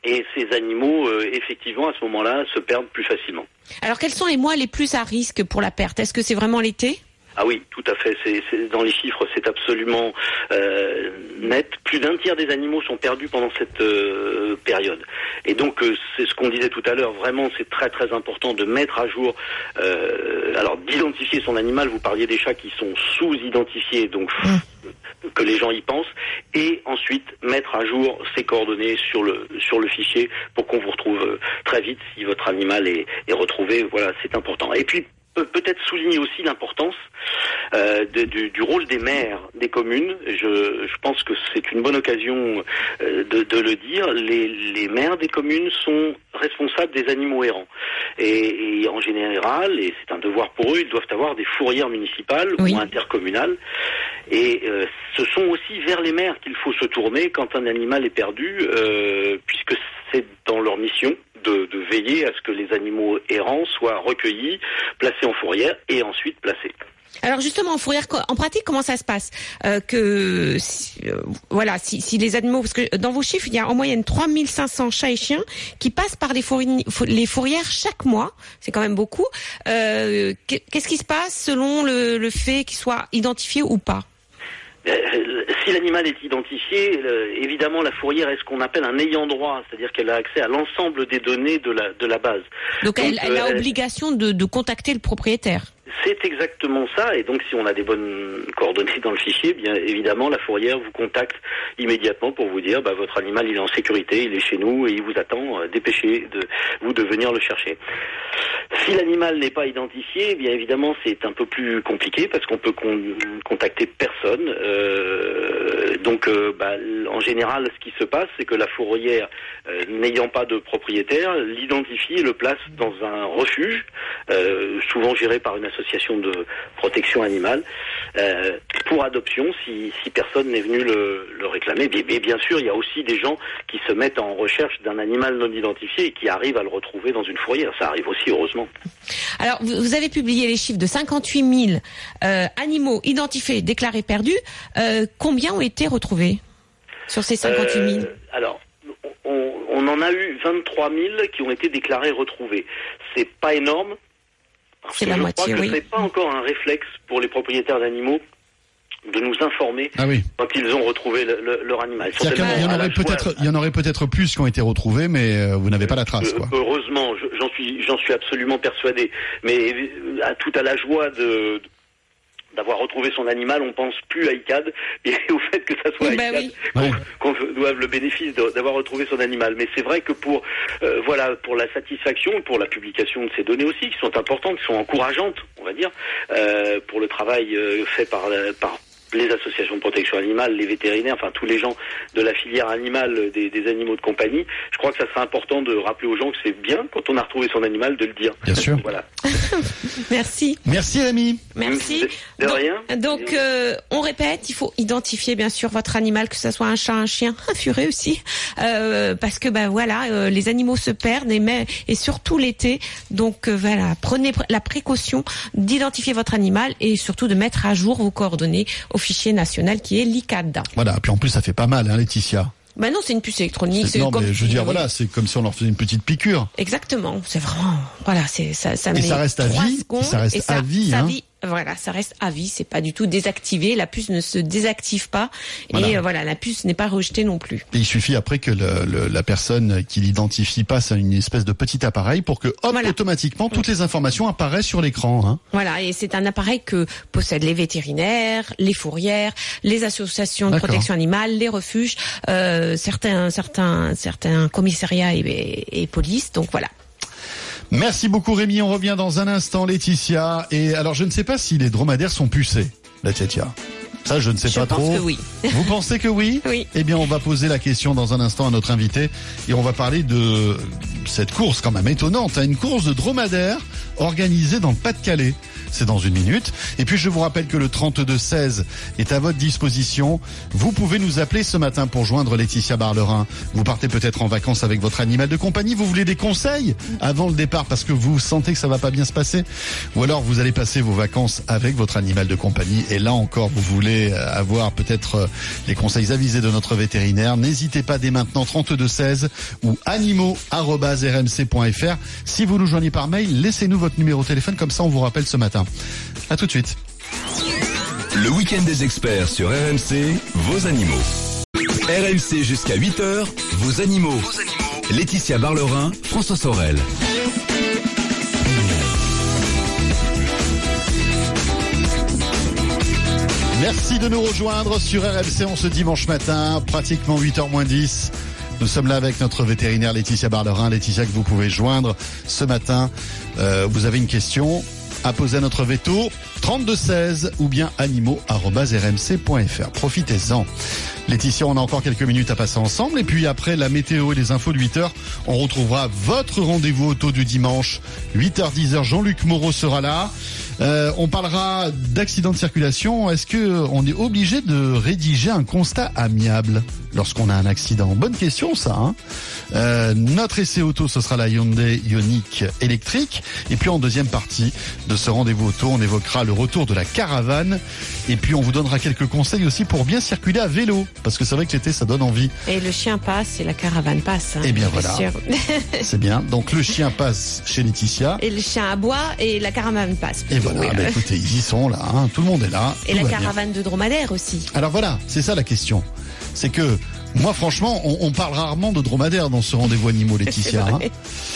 Et ces animaux, euh, effectivement, à ce moment-là, se perdent plus facilement. Alors, quels sont les mois les plus à risque pour la perte? Est-ce que c'est vraiment l'été? Ah oui, tout à fait. C'est, c'est- dans les chiffres, c'est absolument euh, net. Plus d'un tiers des animaux sont perdus pendant cette euh, période. Et donc, euh, c'est ce qu'on disait tout à l'heure. Vraiment, c'est très très important de mettre à jour, euh, alors d'identifier son animal. Vous parliez des chats qui sont sous-identifiés, donc que les gens y pensent, et ensuite mettre à jour ses coordonnées sur le sur le fichier pour qu'on vous retrouve euh, très vite si votre animal est, est retrouvé. Voilà, c'est important. Et puis peut-être souligner aussi l'importance euh, du, du rôle des maires des communes. Je, je pense que c'est une bonne occasion euh, de, de le dire. Les, les maires des communes sont responsables des animaux errants. Et, et en général, et c'est un devoir pour eux, ils doivent avoir des fourrières municipales Oui. ou intercommunales. Et euh, ce sont aussi vers les maires qu'il faut se tourner quand un animal est perdu, puisque c'est dans leur mission de, veiller à ce que les animaux errants soient recueillis, placés en fourrière et ensuite placés. Alors justement, en fourrière, en pratique, comment ça se passe Euh, Que euh, voilà, si, les animaux, parce que dans vos chiffres, il y a en moyenne 3500 chats et chiens qui passent par les, fourri- fou- les fourrières chaque mois. C'est quand même beaucoup. Euh, qu'est- Qu'est-ce qui se passe selon le, fait qu'il soit identifié ou pas si l'animal est identifié, euh, évidemment la fourrière est ce qu'on appelle un ayant droit, c'est-à-dire qu'elle a accès à l'ensemble des données de la, de la base. Donc, elle, elle a euh, obligation de, de contacter le propriétaire. C'est exactement ça, et donc si on a des bonnes coordonnées dans le fichier, bien évidemment la fourrière vous contacte immédiatement pour vous dire bah, votre animal il est en sécurité, il est chez nous et il vous attend, euh, dépêchez de venir le chercher. Si l'animal n'est pas identifié, bien évidemment c'est un peu plus compliqué parce qu'on peut con- contacter personne. Euh, donc euh, bah, en général ce qui se passe c'est que la fourrière euh, n'ayant pas de propriétaire l'identifie et le place dans un refuge, euh, souvent géré par une association de protection animale, pour adoption si, personne n'est venu le, réclamer. Mais, bien sûr, il y a aussi des gens qui se mettent en recherche d'un animal non identifié et qui arrivent à le retrouver dans une fourrière. Ça arrive aussi, heureusement. Alors, vous avez publié les chiffres de 58 000 euh, animaux identifiés, déclarés perdus. Combien ont été retrouvés sur ces 58 000 Euh, alors, on, on en a eu 23 000 qui ont été déclarés retrouvés. C'est pas énorme. C'est la je moitié, crois que oui. c'est pas encore un réflexe pour les propriétaires d'animaux de nous informer Ah oui. quand ils ont retrouvé le- le- leur animal. Y en aurait peut-être, il y en aurait peut-être plus qui ont été retrouvés, mais euh, vous n'avez pas la trace, Euh, quoi. Heureusement, je- j'en suis, j'en suis absolument persuadé. Mais à tout à la joie de d'avoir retrouvé son animal, on pense plus à ICAD et au fait que ça soit Bah ICAD oui. qu'on doive le bénéfice d'avoir retrouvé son animal. Mais c'est vrai que pour euh, voilà pour la satisfaction, pour la publication de ces données aussi, qui sont importantes, qui sont encourageantes, on va dire, euh, pour le travail euh, fait par la- par les associations de protection animale, les vétérinaires, enfin tous les gens de la filière animale euh, des, des animaux de compagnie. Je crois que ça serait important de rappeler aux gens que c'est bien quand on a retrouvé son animal de le dire. Bien sûr. Voilà. Merci. Merci Rémi. Merci. De- rien. Donc, euh, on répète, il faut identifier bien sûr votre animal, que ce soit un chat, un chien, un furet aussi, euh, parce que ben voilà, euh, les animaux se perdent et, mais, et surtout l'été. Donc euh, voilà, prenez pr- la précaution d'identifier votre animal et surtout de mettre à jour vos coordonnées au fichier national qui est l'ICAD. Voilà. Puis en plus, ça fait pas mal, hein, Laetitia. Ben non, c'est une puce électronique. C'est- non, comme- mais je veux dire, voilà, c'est comme si on leur faisait une petite piqûre. Exactement, c'est vraiment voilà, c'est ça, ça Et met ça reste à vie, secondes ça reste et à vie, ça hein. vit Voilà, ça reste à vie, c'est pas du tout désactivé. La puce ne se désactive pas Voilà. et euh, voilà, la puce n'est pas rejetée non plus. Et il suffit après que le- le- la personne qui l'identifie passe à une espèce de petit appareil pour que, hop, Voilà. automatiquement, toutes les informations apparaissent sur l'écran. Hein. Voilà, et c'est un appareil que possèdent les vétérinaires, les fourrières, les associations de protection animale, les refuges, euh, certains, certains, certains commissariats et, et, et polices. Donc voilà. Merci beaucoup Rémi, on revient dans un instant Laetitia. Et alors je ne sais pas si les dromadaires sont pucés, Laetitia. Ça je ne sais Je pas pense trop. que oui. Vous pensez que oui Oui. Eh bien on va poser la question dans un instant à notre invité et on va parler de cette course quand même étonnante, hein, une course de dromadaires organisée dans le Pas-de-Calais. C'est dans une minute. Et puis je vous rappelle que le 32-16 est à votre disposition. Vous pouvez nous appeler ce matin pour joindre Laetitia Barlerin. Vous partez peut-être en vacances avec votre animal de compagnie. Vous voulez des conseils avant le départ parce que vous sentez que ça va pas bien se passer? Ou alors vous allez passer vos vacances avec votre animal de compagnie. Et là encore, vous voulez avoir peut-être euh, les conseils avisés de notre vétérinaire. N'hésitez pas dès maintenant 32-16 ou animaux.rmc.fr. Si vous nous joignez par mail, laissez-nous votre numéro de téléphone. Comme ça, on vous rappelle ce matin. À tout de suite. Le week-end des experts sur RMC, vos animaux. RMC jusqu'à 8h, vos animaux. Laetitia Barlerin, François Sorel. Merci de nous rejoindre sur RMC en ce dimanche matin, pratiquement 8h moins 10. Nous sommes là avec notre vétérinaire Laetitia Barlerin. Laetitia que vous pouvez joindre ce matin. Euh, vous avez une question à poser à notre veto 3216 ou bien animaux.rmc.fr. Profitez-en. Laetitia, on a encore quelques minutes à passer ensemble. Et puis après la météo et les infos de 8h, on retrouvera votre rendez-vous auto du dimanche. 8h-10h, Jean-Luc Moreau sera là. Euh, on parlera d'accidents de circulation. Est-ce que on est obligé de rédiger un constat amiable? Lorsqu'on a un accident Bonne question, ça. hein. Euh, notre essai auto, ce sera la Hyundai Ioniq électrique. Et puis en deuxième partie de ce rendez-vous auto, on évoquera le retour de la caravane. Et puis on vous donnera quelques conseils aussi pour bien circuler à vélo, parce que c'est vrai que l'été, ça donne envie. Et le chien passe et la caravane passe. hein, Eh bien, voilà. C'est bien. Donc le chien passe chez Laetitia. Et le chien aboie et la caravane passe. Et voilà, oui. bah, écoutez, ils y sont là, hein. tout le monde est là. Et la bien. caravane de dromadaire aussi. Alors voilà, c'est ça la question. C'est que moi, franchement, on, on parle rarement de dromadaire dans ce rendez-vous animaux, Laetitia, hein.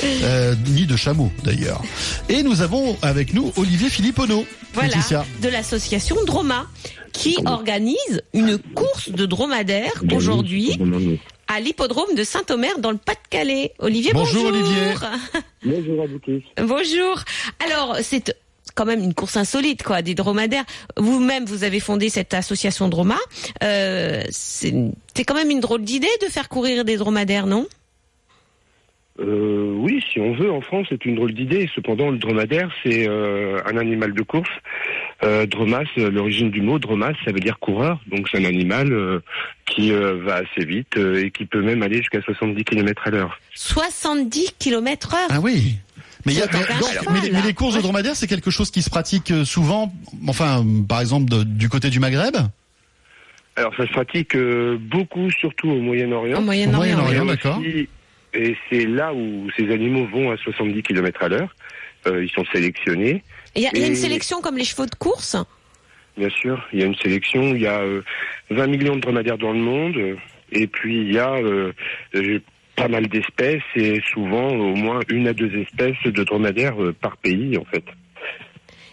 Euh, ni de chameaux d'ailleurs. Et nous avons avec nous Olivier Philippono. Voilà, Laetitia. de l'association Droma, qui organise une course de dromadaire aujourd'hui à l'hippodrome de Saint-Omer dans le Pas-de-Calais. Olivier, Bonjour, bonjour. Olivier. Bonjour à vous tous. Bonjour. Alors, c'est quand même une course insolite, quoi, des dromadaires. Vous-même, vous avez fondé cette association Droma. Euh, c'est quand même une drôle d'idée de faire courir des dromadaires, non? Euh, oui, si on veut, en France, c'est une drôle d'idée. Cependant, le dromadaire, c'est euh, un animal de course. Euh, dromas, l'origine du mot dromas, ça veut dire coureur. Donc, c'est un animal euh, qui euh, va assez vite euh, et qui peut même aller jusqu'à 70 km à l'heure. 70 km heure? Ah oui. Mais, il y a, C'est un donc, cheval, mais les- mais là. les courses de dromadaires, c'est quelque chose qui se pratique euh, souvent, enfin, par exemple, de- du côté du Maghreb? Alors, ça se pratique euh, beaucoup, surtout au Moyen-Orient. Au Moyen-Orient. D'accord. Et c'est là où ces animaux vont à 70 km à l'heure. Euh, ils sont sélectionnés. Il y, a, il y a une sélection comme les chevaux de course? Bien sûr, il y a une sélection, il y a euh, 20 millions de dromadaires dans le monde, et puis il y a euh, pas mal d'espèces, et souvent au moins une à deux espèces de dromadaires euh, par pays en fait.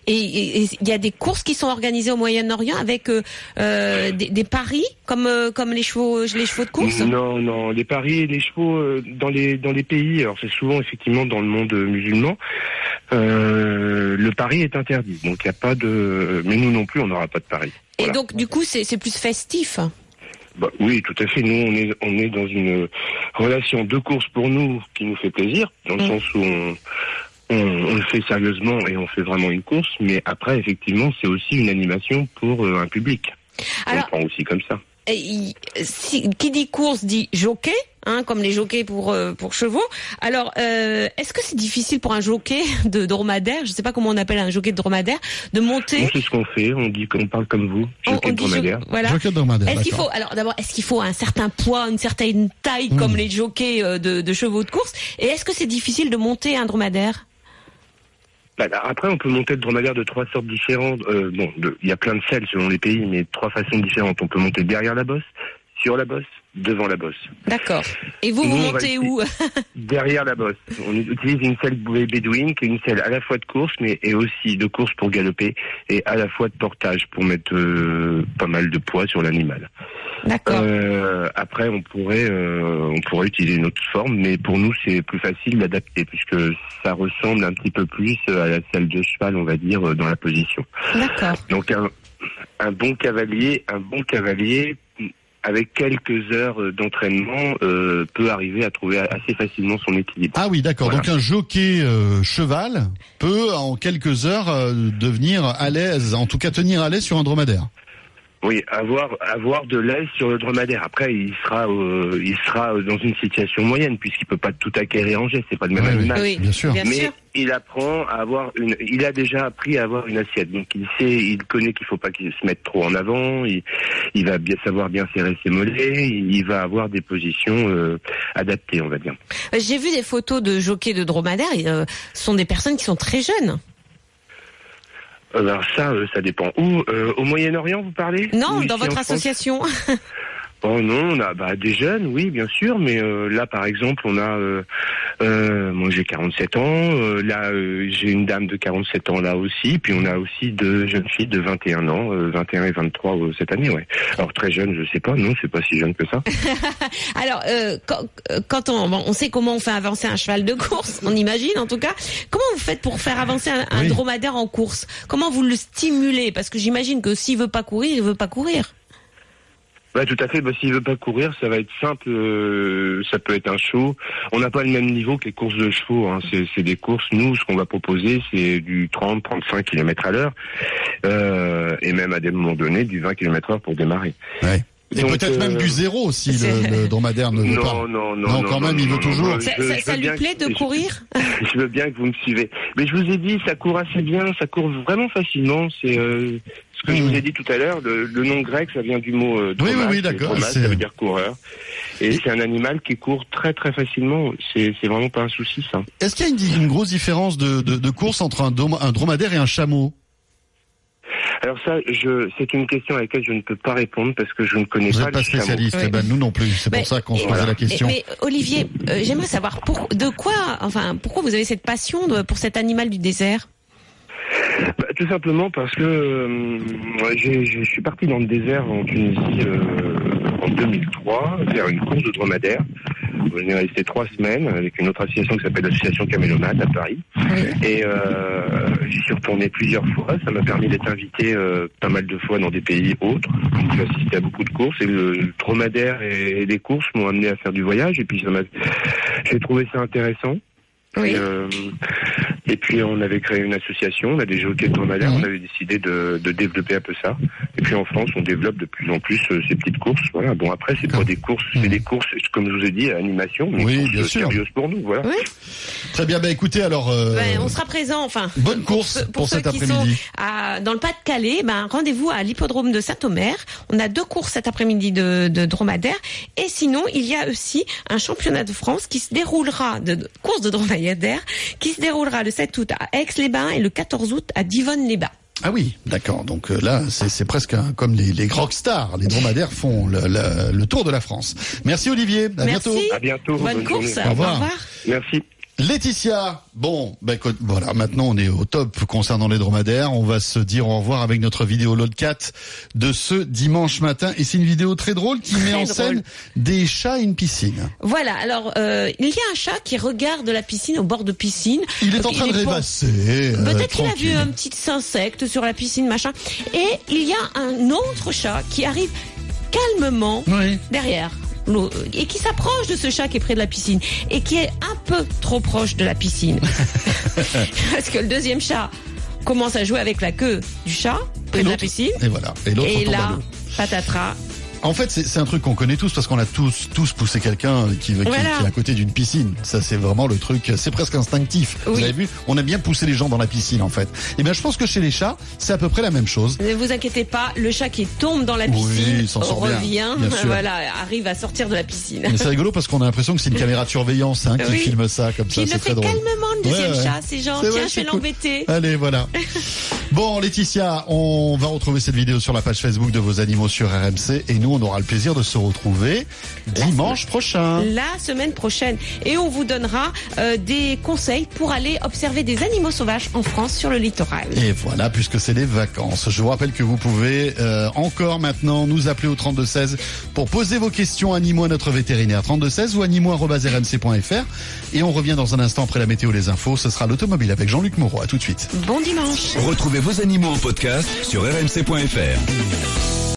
et il y a des courses qui sont organisées au Moyen-Orient avec euh, euh, des, des paris comme euh, comme les chevaux les chevaux de course? Non, non, les paris et les chevaux dans les dans les pays, alors c'est souvent effectivement dans le monde musulman, le pari est interdit, donc il n'y a pas de, mais nous non plus on n'aura pas de pari. Et Voilà. donc du coup c'est c'est plus festif? Bah, oui, tout à fait. Nous, on est, on est dans une relation de course pour nous qui nous fait plaisir, dans le Mm. sens où on, on, on le fait sérieusement et on fait vraiment une course. Mais après, effectivement, c'est aussi une animation pour euh, un public. Alors on prend aussi comme ça. et si, qui dit course dit jockey, hein, comme les jockeys pour euh, pour chevaux. Alors euh, est-ce que c'est difficile pour un jockey de dromadaire, je sais pas comment on appelle un jockey de dromadaire, de monter c'est ce qu'on fait. On dit qu'on parle comme vous, jockey on de dit jo- dromadaire. voilà. Jockey de dromadaire, Est-ce qu'il faut alors d'abord est-ce qu'il faut un certain poids, une certaine taille comme les jockeys euh, de, de chevaux de course? Et est-ce que c'est difficile de monter un dromadaire? Bah, après, on peut monter le dromadaire de trois sortes différentes. Euh, bon, il y a plein de selles selon les pays, mais trois façons différentes. On peut monter derrière la bosse, sur la bosse, devant la bosse. D'accord. Et vous, Nous, vous montez où? Derrière la bosse. On utilise une selle bédouine, qui est une selle à la fois de course, mais et aussi de course pour galoper, et à la fois de portage pour mettre euh, pas mal de poids sur l'animal. D'accord. Euh, après, on pourrait, euh, on pourrait utiliser une autre forme, mais pour nous, c'est plus facile d'adapter puisque ça ressemble un petit peu plus à la selle de cheval, on va dire, dans la position. D'accord. Donc un, un bon cavalier, un bon cavalier avec quelques heures euh, d'entraînement euh, peut arriver à trouver assez facilement son équilibre. Ah oui, d'accord. Voilà. Donc un jockey euh, cheval peut en quelques heures euh, devenir à l'aise, en tout cas tenir à l'aise sur un dromadaire. Oui, avoir avoir de l'aise sur le dromadaire. Après, il sera euh, il sera dans une situation moyenne puisqu'il peut pas tout acquérir en jet. C'est pas le même Ouais, animal. Oui, bien sûr. Bien mais sûr. il apprend à avoir une. Il a déjà appris à avoir une assiette, donc il sait, il connaît qu'il faut pas qu'il se mette trop en avant. Il, il va bien savoir bien serrer ses mollets. Il, il va avoir des positions euh, adaptées, on va dire. Euh, J'ai vu des photos de jockeys de dromadaires. et, euh, ce sont des personnes qui sont très jeunes. Alors ça, euh, ça dépend. Où euh, au Moyen-Orient, vous parlez Non, dans votre association. Oh non, on a bah, des jeunes, oui, bien sûr, mais euh, là, par exemple, on a, euh, euh, moi j'ai 47 ans, euh, là euh, j'ai une dame de 47 ans là aussi, puis on a aussi deux jeunes filles de 21 ans, euh, 21 et 23 euh, cette année, ouais. Alors très jeune, je sais pas, non, c'est pas si jeune que ça. Alors, euh, quand, euh, quand on, bon, on sait comment on fait avancer un cheval de course, on imagine en tout cas. Comment vous faites pour faire avancer un, un Oui. dromadaire en course? Comment vous le stimulez? Parce que j'imagine que s'il veut pas courir, il veut pas courir. Ouais, tout à fait. Bah, s'il veut pas courir, ça va être simple. euh, ça peut être un show. On n'a pas le même niveau que les courses de chevaux. Hein. C'est, des courses. Nous, ce qu'on va proposer, c'est du 30-35 km à l'heure, euh, et même à des moments donnés, du 20 km heure pour démarrer. Ouais. Et peut-être même euh, du zéro si c'est- le, le dromadaire ne veut Non, pas. non, non, Non, non. quand même, il veut toujours. non, Ça, je- ça- je ça lui plaît que- de courir Je veux bien que vous me suivez. Mais je vous ai dit, ça court assez bien, ça court vraiment facilement. C'est euh, ce que je vous ai dit tout à l'heure. Le, le nom grec, ça vient du mot euh, Oui, oui, dromas, oui, et d'accord, dromas, ça veut dire coureur. Et c'est un animal qui court très très facilement. C'est c'est vraiment pas un souci ça. Est-ce qu'il y a une, une grosse différence de, de, de course entre un, dom- un dromadaire et un chameau? Alors ça, je, c'est une question à laquelle je ne peux pas répondre parce que je ne connais Vous pas n'êtes pas spécialiste, Oui. eh ben nous non plus. C'est Mais- pour ça qu'on se posait la question. mais, Olivier, euh, j'aimerais savoir pour, de quoi, enfin, pourquoi vous avez cette passion de- pour cet animal du désert? Bah, tout simplement parce que euh, j'ai- je suis parti dans le désert en Tunisie euh, en 2003 faire une course de dromadaire. On est resté trois semaines avec une autre association qui s'appelle l'association Camélomane à Paris. Et euh, j'y suis retourné plusieurs fois. Ça m'a permis d'être invité euh, pas mal de fois dans des pays autres. J'ai assisté à beaucoup de courses et le, dromadaire et, et les courses m'ont amené à faire du voyage. Et puis ça m'a, j'ai trouvé ça intéressant. Oui. Et, euh, et puis on avait créé une association, on a des jockeys Mhm. on avait décidé de, de développer un peu ça. Et puis en France, on développe de plus en plus euh, ces petites courses. Voilà. Bon après, c'est pas des courses, c'est Mhm. des courses, comme je vous ai dit, à animation, mais Oui, bien sûr. sérieuses pour nous. Voilà. Oui. Très bien, bah écoutez alors. euh, on sera présent, enfin. bonne course ceux- pour, ceux cet qui sont à- dans le Pas-de-Calais, ben, rendez-vous à l'hippodrome de Saint-Omer. On a deux courses cet après-midi de, de dromadaire. Et sinon, il y a aussi un championnat de France qui se déroulera, de, de course de dromadaire, qui se déroulera le 7 août à Aix-les-Bains et le 14 août à Divonne-les-Bains. Ah oui, d'accord. Donc euh, là, c'est presque un- comme les, les rockstars. Les dromadaires font le, le- le tour de la France. Merci Olivier. À Merci. bientôt. À bientôt. Bonne, bonne course. journée. Au revoir. Merci. Laetitia, bon, ben écoute, voilà, maintenant on est au top concernant les dromadaires. On va se dire au revoir avec notre vidéo Lodcat de ce dimanche matin. Et c'est une vidéo très drôle qui met en scène des chats et une piscine. Voilà, alors euh, il y a un chat qui regarde la piscine au bord de piscine. Il est en train de rêvasser. euh, Peut-être qu'il a vu un petit insecte sur la piscine, machin. Et il y a un autre chat qui arrive calmement Oui. derrière l'eau, et qui s'approche de ce chat qui est près de la piscine et qui est un peu trop proche de la piscine. Parce que le deuxième chat commence à jouer avec la queue du chat près Et de la piscine. Et voilà. Et Et là, patatras. En fait, c'est un truc qu'on connaît tous parce qu'on a tous tous poussé quelqu'un qui, qui, Voilà. qui est à côté d'une piscine. Ça, c'est vraiment le truc. C'est presque instinctif. Vous avez vu On a bien poussé les gens dans la piscine, en fait. Et bien, je pense que chez les chats, c'est à peu près la même chose. Ne vous inquiétez pas, le chat qui tombe dans la piscine sort revient, bien voilà, arrive à sortir de la piscine. Mais c'est rigolo parce qu'on a l'impression que c'est une caméra de surveillance hein, qui Oui. filme ça comme Puis ça. il le fait drôle. calmement, le deuxième Ouais, ouais. chat. C'est genre, tiens, vrai, je vais cool. l'embêter. Allez, voilà. Bon, Laetitia, on va retrouver cette vidéo sur la page Facebook de vos animaux sur RMC et nous, on aura le plaisir de se retrouver dimanche prochain. La semaine prochaine. Et on vous donnera euh, des conseils pour aller observer des animaux sauvages en France sur le littoral. Et voilà, puisque c'est les vacances. Je vous rappelle que vous pouvez euh, encore maintenant nous appeler au 3216 pour poser vos questions animaux à notre vétérinaire 3216 ou animaux@rmc.fr. Et on revient dans un instant après la météo les infos. Ce sera l'automobile avec Jean-Luc Moreau. À tout de suite. Bon dimanche. Retrouvez vos animaux en podcast sur rmc.fr.